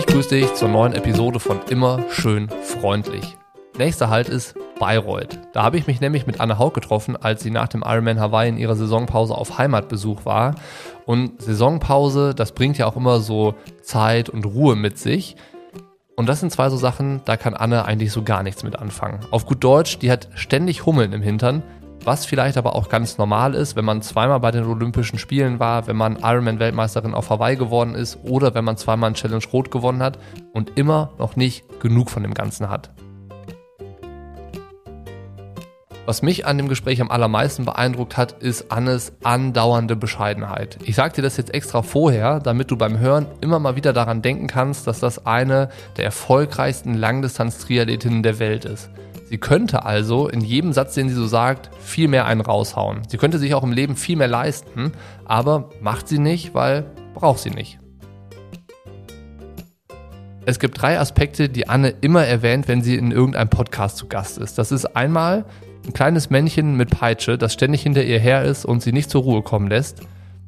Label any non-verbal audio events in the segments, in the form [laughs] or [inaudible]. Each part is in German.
Ich grüße dich zur neuen Episode von Immer schön freundlich. Nächster Halt ist Bayreuth. Da habe ich mich nämlich mit Anne Haug getroffen, als sie nach dem Ironman Hawaii in ihrer Saisonpause auf Heimatbesuch war. Und Saisonpause, das bringt ja auch immer so Zeit und Ruhe mit sich. Und das sind zwei so Sachen, da kann Anne eigentlich so gar nichts mit anfangen. Auf gut Deutsch, die hat ständig Hummeln im Hintern, was vielleicht aber auch ganz normal ist, wenn man zweimal bei den Olympischen Spielen war, wenn man Ironman-Weltmeisterin auf Hawaii geworden ist oder wenn man zweimal ein Challenge Rot gewonnen hat und immer noch nicht genug von dem Ganzen hat. Was mich an dem Gespräch am allermeisten beeindruckt hat, ist Annes andauernde Bescheidenheit. Ich sage dir das jetzt extra vorher, damit du beim Hören immer mal wieder daran denken kannst, dass das eine der erfolgreichsten Langdistanz-Triathletinnen der Welt ist. Sie könnte also in jedem Satz, den sie so sagt, viel mehr einen raushauen. Sie könnte sich auch im Leben viel mehr leisten, aber macht sie nicht, weil braucht sie nicht. Es gibt drei Aspekte, die Anne immer erwähnt, wenn sie in irgendeinem Podcast zu Gast ist. Das ist einmal ein kleines Männchen mit Peitsche, das ständig hinter ihr her ist und sie nicht zur Ruhe kommen lässt.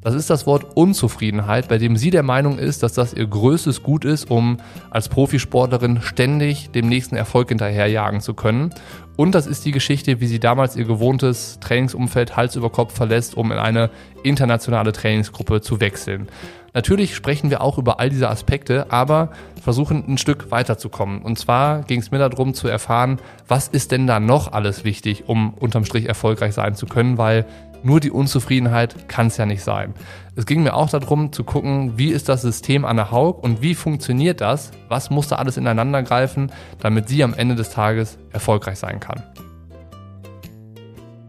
Das ist das Wort Unzufriedenheit, bei dem sie der Meinung ist, dass das ihr größtes Gut ist, um als Profisportlerin ständig dem nächsten Erfolg hinterherjagen zu können. Und das ist die Geschichte, wie sie damals ihr gewohntes Trainingsumfeld Hals über Kopf verlässt, um in eine internationale Trainingsgruppe zu wechseln. Natürlich sprechen wir auch über all diese Aspekte, aber versuchen ein Stück weiterzukommen. Und zwar ging es mir darum zu erfahren, was ist denn da noch alles wichtig, um unterm Strich erfolgreich sein zu können, weil nur die Unzufriedenheit kann es ja nicht sein. Es ging mir auch darum zu gucken, wie ist das System an der Haug und wie funktioniert das? Was muss da alles ineinander greifen, damit sie am Ende des Tages erfolgreich sein kann?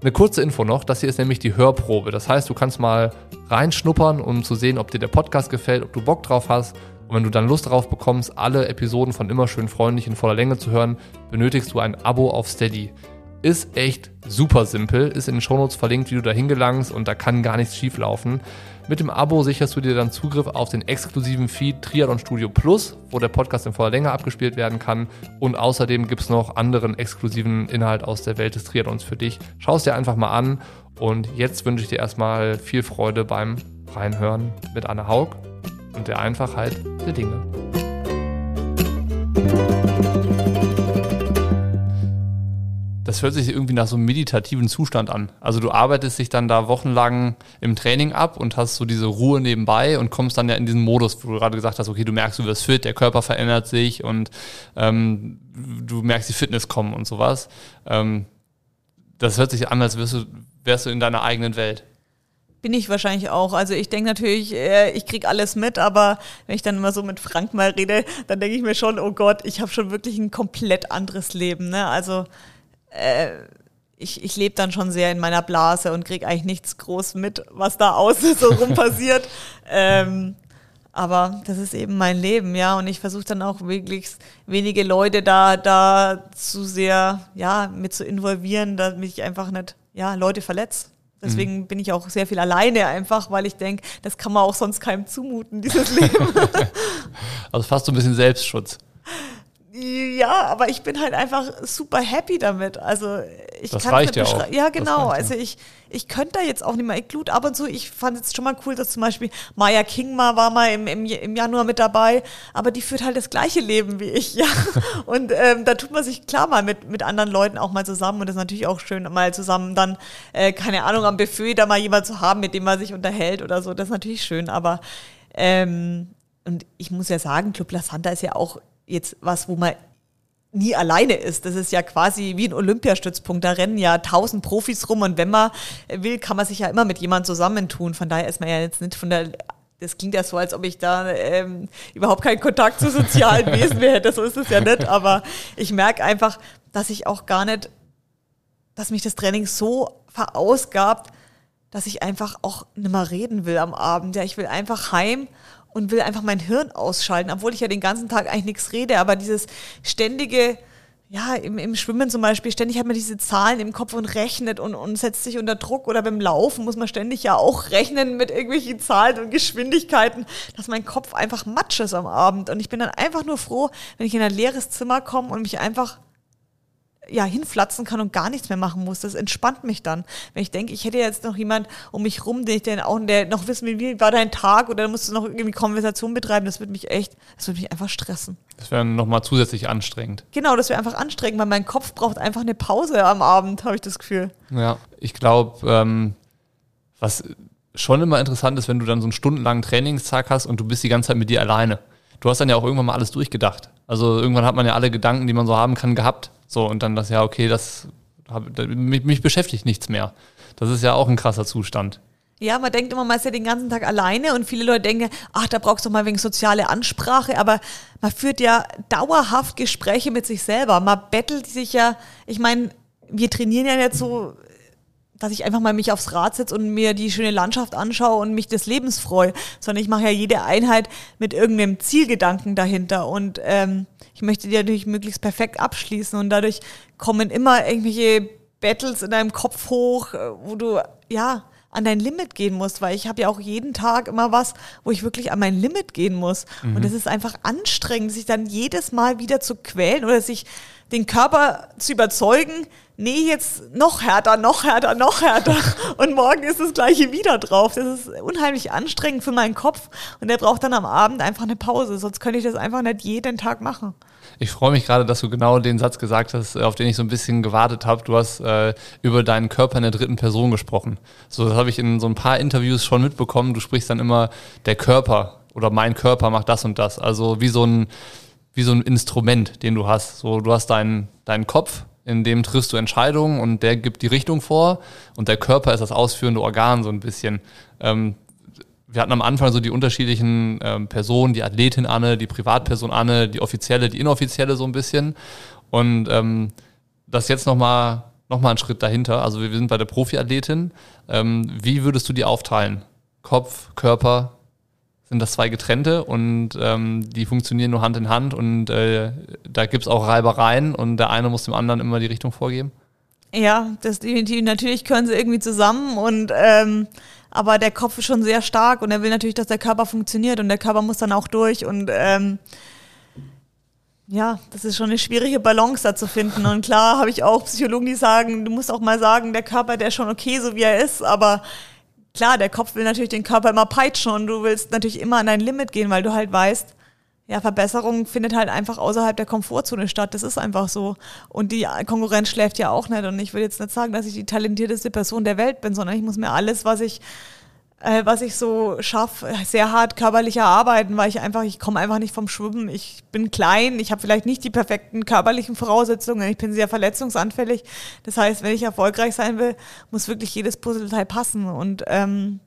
Eine kurze Info noch, das hier ist nämlich die Hörprobe. Das heißt, du kannst mal reinschnuppern, um zu sehen, ob dir der Podcast gefällt, ob du Bock drauf hast. Und wenn du dann Lust darauf bekommst, alle Episoden von Immer schön freundlich in voller Länge zu hören, benötigst du ein Abo auf Steady. Ist echt super simpel, ist in den Shownotes verlinkt, wie du da hingelangst und da kann gar nichts schief laufen. Mit dem Abo sicherst du dir dann Zugriff auf den exklusiven Feed Triathlon Studio Plus, wo der Podcast in voller Länge abgespielt werden kann. Und außerdem gibt es noch anderen exklusiven Inhalt aus der Welt des Triathlons für dich. Schau es dir einfach mal an. Und jetzt wünsche ich dir erstmal viel Freude beim Reinhören mit Anne Haug und der Einfachheit der Dinge. Das hört sich irgendwie nach so einem meditativen Zustand an. Also du arbeitest dich dann da wochenlang im Training ab und hast so diese Ruhe nebenbei und kommst dann ja in diesen Modus, wo du gerade gesagt hast, okay, du merkst, du wirst fit, der Körper verändert sich und ähm, du merkst die Fitness kommen und sowas. Ähm, das hört sich an, als wärst du, wärst du in deiner eigenen Welt. Bin ich wahrscheinlich auch. Also ich denke natürlich, äh, ich krieg alles mit, aber wenn ich dann immer so mit Frank mal rede, dann denke ich mir schon, oh Gott, ich habe schon wirklich ein komplett anderes Leben. Ne? Also äh, ich, ich lebe dann schon sehr in meiner Blase und kriege eigentlich nichts groß mit, was da außen so rum [laughs] passiert. ähm, aber das ist eben mein Leben, ja. Und ich versuche dann auch wirklich wenige Leute da, da zu sehr, ja, mit zu involvieren, damit ich einfach nicht, ja, Leute verletze. Deswegen mhm. bin ich auch sehr viel alleine einfach, weil ich denke, das kann man auch sonst keinem zumuten, dieses Leben. [laughs] also fast so ein bisschen Selbstschutz. [laughs] Ja, aber ich bin halt einfach super happy damit. Also ich das kann reicht ja auch. Ja, genau. Also ich, ich könnte da jetzt auch nicht mehr. Ich glut ab und zu. Ich fand es schon mal cool, dass zum Beispiel Maya King mal war mal im, im, im Januar mit dabei, aber die führt halt das gleiche Leben wie ich, ja. [laughs] Und ähm, da tut man sich klar mal mit, mit anderen Leuten auch mal zusammen und das ist natürlich auch schön, mal zusammen dann, äh, keine Ahnung, am Buffet da mal jemand zu haben, mit dem man sich unterhält oder so. Das ist natürlich schön, aber ähm, und ich muss ja sagen, Club La Santa ist ja auch jetzt was, wo man nie alleine ist. Das ist ja quasi wie ein Olympiastützpunkt. Da rennen ja tausend Profis rum und wenn man will, kann man sich ja immer mit jemandem zusammentun. Von daher ist man ja jetzt nicht von der das klingt ja so, als ob ich da ähm, überhaupt keinen Kontakt zu sozialen [laughs] Wesen mehr hätte. So ist es ja nicht. Aber ich merke einfach, dass ich auch gar nicht, dass mich das Training so verausgabt, dass ich einfach auch nicht mehr reden will am Abend. Ja, ich will einfach heim und will einfach mein Hirn ausschalten, obwohl ich ja den ganzen Tag eigentlich nichts rede, aber dieses ständige, ja, im, im Schwimmen zum Beispiel, ständig hat man diese Zahlen im Kopf und rechnet und, und setzt sich unter Druck. Oder beim Laufen muss man ständig ja auch [laughs] rechnen mit irgendwelchen Zahlen und Geschwindigkeiten, dass mein Kopf einfach matsch ist am Abend. Und ich bin dann einfach nur froh, wenn ich in ein leeres Zimmer komme und mich einfach ja, hinflatzen kann und gar nichts mehr machen muss. Das entspannt mich dann. Wenn ich denke, ich hätte jetzt noch jemand um mich rum, den ich dann auch, der noch wissen will, wie war dein Tag oder musst du noch irgendwie Konversation betreiben, das würde mich echt, das würde mich einfach stressen. Das wäre nochmal zusätzlich anstrengend. Genau, das wäre einfach anstrengend, weil mein Kopf braucht einfach eine Pause am Abend, habe ich das Gefühl. Ja, ich glaube, ähm, was schon immer interessant ist, wenn du dann so einen stundenlangen Trainingstag hast und du bist die ganze Zeit mit dir alleine. Du hast dann ja auch irgendwann mal alles durchgedacht. Also irgendwann hat man ja alle Gedanken, die man so haben kann, gehabt. So, und dann das, ja, okay, das, mich, mich beschäftigt nichts mehr. Das ist ja auch ein krasser Zustand. Ja, man denkt immer, man ist ja den ganzen Tag alleine und viele Leute denken, ach, da brauchst du mal wegen soziale Ansprache, aber man führt ja dauerhaft Gespräche mit sich selber. Man bettelt sich ja, ich meine, wir trainieren ja jetzt so dass ich einfach mal mich aufs Rad setze und mir die schöne Landschaft anschaue und mich des Lebens freue, sondern ich mache ja jede Einheit mit irgendeinem Zielgedanken dahinter und ähm, ich möchte die natürlich möglichst perfekt abschließen und dadurch kommen immer irgendwelche Battles in deinem Kopf hoch, äh, wo du ja an dein Limit gehen musst, weil ich habe ja auch jeden Tag immer was, wo ich wirklich an mein Limit gehen muss. Mhm. Und es ist einfach anstrengend, sich dann jedes Mal wieder zu quälen oder sich den Körper zu überzeugen, nee, jetzt noch härter, noch härter, noch härter. [laughs] Und morgen ist das gleiche wieder drauf. Das ist unheimlich anstrengend für meinen Kopf. Und der braucht dann am Abend einfach eine Pause. Sonst könnte ich das einfach nicht jeden Tag machen. Ich freue mich gerade, dass du genau den Satz gesagt hast, auf den ich so ein bisschen gewartet habe. Du hast äh, über deinen Körper in der dritten Person gesprochen. So, das habe ich in so ein paar Interviews schon mitbekommen. Du sprichst dann immer, der Körper oder mein Körper macht das und das. Also wie so ein, wie so ein Instrument, den du hast. So, du hast deinen, deinen Kopf, in dem triffst du Entscheidungen und der gibt die Richtung vor und der Körper ist das ausführende Organ so ein bisschen. Ähm, wir hatten am Anfang so die unterschiedlichen ähm, Personen, die Athletin Anne, die Privatperson Anne, die offizielle, die inoffizielle so ein bisschen. Und ähm, das jetzt nochmal noch mal einen Schritt dahinter. Also wir sind bei der Profiathletin. Ähm, wie würdest du die aufteilen? Kopf, Körper, sind das zwei getrennte und ähm, die funktionieren nur Hand in Hand und äh, da gibt es auch Reibereien und der eine muss dem anderen immer die Richtung vorgeben? Ja, das definitiv. Natürlich können sie irgendwie zusammen und ähm, aber der Kopf ist schon sehr stark und er will natürlich, dass der Körper funktioniert und der Körper muss dann auch durch und ähm, ja, das ist schon eine schwierige Balance da zu finden. Und klar habe ich auch Psychologen, die sagen, du musst auch mal sagen, der Körper, der ist schon okay, so wie er ist, aber klar, der Kopf will natürlich den Körper immer peitschen und du willst natürlich immer an dein Limit gehen, weil du halt weißt, ja, Verbesserung findet halt einfach außerhalb der Komfortzone statt. Das ist einfach so. Und die Konkurrenz schläft ja auch nicht. Und ich will jetzt nicht sagen, dass ich die talentierteste Person der Welt bin, sondern ich muss mir alles, was ich äh, was ich so schaffe, sehr hart körperlich erarbeiten, weil ich einfach, ich komme einfach nicht vom Schwimmen. Ich bin klein, ich habe vielleicht nicht die perfekten körperlichen Voraussetzungen, ich bin sehr verletzungsanfällig. Das heißt, wenn ich erfolgreich sein will, muss wirklich jedes Puzzleteil passen. Und ähm,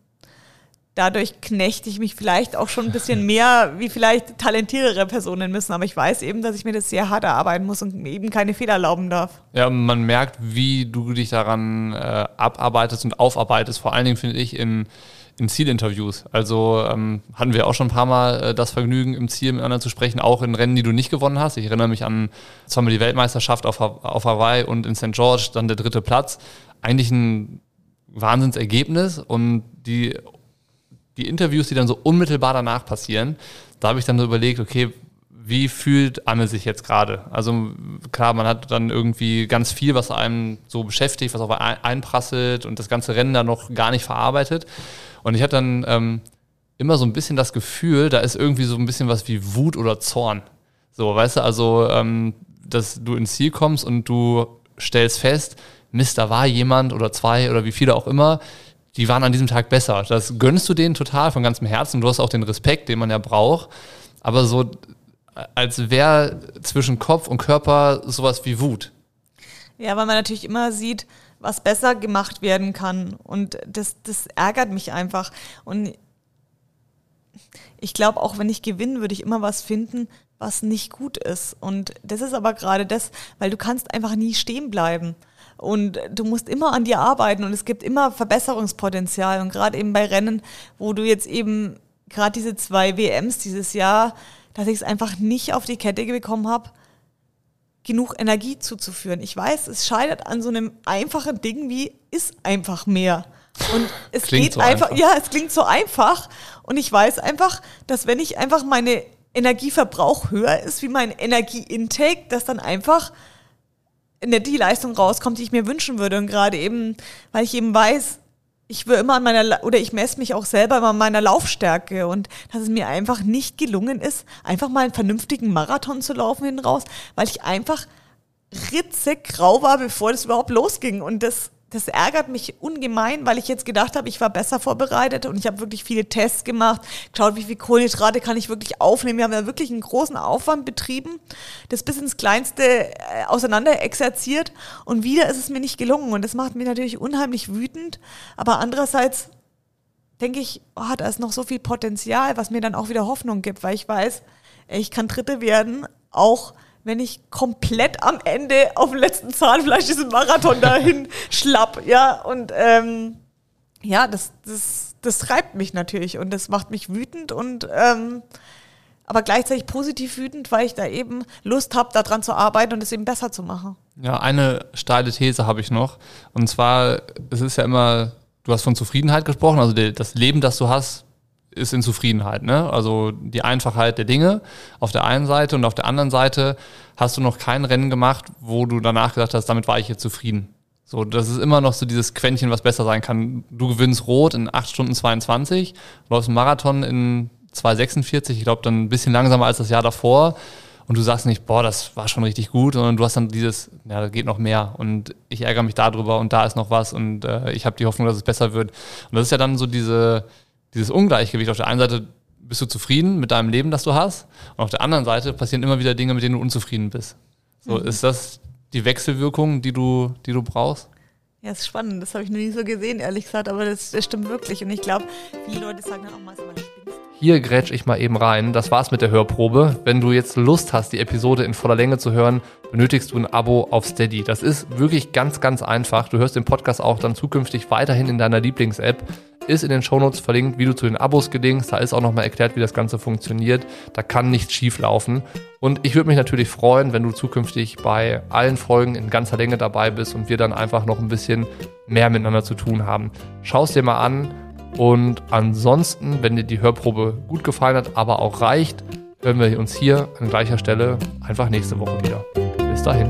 dadurch knechte ich mich vielleicht auch schon ein bisschen [laughs] mehr, wie vielleicht talentiertere Personen müssen. Aber ich weiß eben, dass ich mir das sehr hart erarbeiten muss und eben keine Fehler erlauben darf. Ja, man merkt, wie du dich daran äh, abarbeitest und aufarbeitest. Vor allen Dingen finde ich in in Zielinterviews. Also ähm, hatten wir auch schon ein paar Mal äh, das Vergnügen, im Ziel miteinander zu sprechen, auch in Rennen, die du nicht gewonnen hast. Ich erinnere mich an zweimal die Weltmeisterschaft auf, auf Hawaii und in St. George, dann der dritte Platz. Eigentlich ein Wahnsinnsergebnis und die, die Interviews, die dann so unmittelbar danach passieren, da habe ich dann so überlegt, okay, wie fühlt Anne sich jetzt gerade? Also klar, man hat dann irgendwie ganz viel, was einem so beschäftigt, was auf einprasselt und das ganze Rennen dann noch gar nicht verarbeitet. Und ich hatte dann ähm, immer so ein bisschen das Gefühl, da ist irgendwie so ein bisschen was wie Wut oder Zorn. So, weißt du, also, ähm, dass du ins Ziel kommst und du stellst fest, Mist, da war jemand oder zwei oder wie viele auch immer, die waren an diesem Tag besser. Das gönnst du denen total von ganzem Herzen. Du hast auch den Respekt, den man ja braucht. Aber so, als wäre zwischen Kopf und Körper sowas wie Wut. Ja, weil man natürlich immer sieht, was besser gemacht werden kann. Und das, das ärgert mich einfach. Und ich glaube, auch wenn ich gewinne, würde ich immer was finden, was nicht gut ist. Und das ist aber gerade das, weil du kannst einfach nie stehen bleiben. Und du musst immer an dir arbeiten und es gibt immer Verbesserungspotenzial. Und gerade eben bei Rennen, wo du jetzt eben gerade diese zwei WMs dieses Jahr, dass ich es einfach nicht auf die Kette bekommen habe, genug Energie zuzuführen. Ich weiß, es scheitert an so einem einfachen Ding wie ist einfach mehr. Und es klingt geht so einfach, einfach, ja, es klingt so einfach. Und ich weiß einfach, dass wenn ich einfach meine Energieverbrauch höher ist wie mein Energieintake, dass dann einfach nicht die Leistung rauskommt, die ich mir wünschen würde. Und gerade eben, weil ich eben weiß, ich will immer an meiner, oder ich messe mich auch selber immer an meiner Laufstärke und dass es mir einfach nicht gelungen ist, einfach mal einen vernünftigen Marathon zu laufen hin raus, weil ich einfach ritzig grau war, bevor das überhaupt losging. Und das das ärgert mich ungemein, weil ich jetzt gedacht habe, ich war besser vorbereitet und ich habe wirklich viele Tests gemacht, geschaut, wie viel Kohlenhydrate kann ich wirklich aufnehmen. Wir haben ja wirklich einen großen Aufwand betrieben, das bis ins Kleinste äh, auseinander exerziert. Und wieder ist es mir nicht gelungen. Und das macht mich natürlich unheimlich wütend, aber andererseits denke ich, oh, da ist noch so viel Potenzial, was mir dann auch wieder Hoffnung gibt, weil ich weiß, ich kann Dritte werden, auch wenn ich komplett am Ende auf dem letzten Zahnfleisch diesen Marathon dahin [laughs] schlapp, ja, und ähm, ja, das, das, das treibt mich natürlich und das macht mich wütend und ähm, aber gleichzeitig positiv wütend, weil ich da eben Lust habe, daran zu arbeiten und es eben besser zu machen. Ja, eine steile These habe ich noch. Und zwar, es ist ja immer, du hast von Zufriedenheit gesprochen, also das Leben, das du hast, ist in Zufriedenheit. Ne? Also die Einfachheit der Dinge auf der einen Seite und auf der anderen Seite hast du noch kein Rennen gemacht, wo du danach gesagt hast, damit war ich jetzt zufrieden. So, das ist immer noch so dieses Quäntchen, was besser sein kann. Du gewinnst rot in 8 Stunden 22, läufst einen Marathon in 2,46, ich glaube dann ein bisschen langsamer als das Jahr davor. Und du sagst nicht, boah, das war schon richtig gut, sondern du hast dann dieses, ja, da geht noch mehr und ich ärgere mich darüber und da ist noch was und äh, ich habe die Hoffnung, dass es besser wird. Und das ist ja dann so diese, dieses Ungleichgewicht. Auf der einen Seite bist du zufrieden mit deinem Leben, das du hast, und auf der anderen Seite passieren immer wieder Dinge, mit denen du unzufrieden bist. So, mhm. ist das die Wechselwirkung, die du, die du brauchst? Ja, ist spannend. Das habe ich noch nie so gesehen, ehrlich gesagt, aber das, das stimmt wirklich. Und ich glaube, viele Leute sagen dann auch mal, mal hier grätsch ich mal eben rein. Das war's mit der Hörprobe. Wenn du jetzt Lust hast, die Episode in voller Länge zu hören, benötigst du ein Abo auf Steady. Das ist wirklich ganz, ganz einfach. Du hörst den Podcast auch dann zukünftig weiterhin in deiner Lieblings-App. Ist in den Shownotes verlinkt, wie du zu den Abos gelingst. Da ist auch nochmal erklärt, wie das Ganze funktioniert. Da kann nichts schief laufen. Und ich würde mich natürlich freuen, wenn du zukünftig bei allen Folgen in ganzer Länge dabei bist und wir dann einfach noch ein bisschen mehr miteinander zu tun haben. Schau es dir mal an und ansonsten, wenn dir die Hörprobe gut gefallen hat, aber auch reicht, hören wir uns hier an gleicher Stelle einfach nächste Woche wieder. Bis dahin.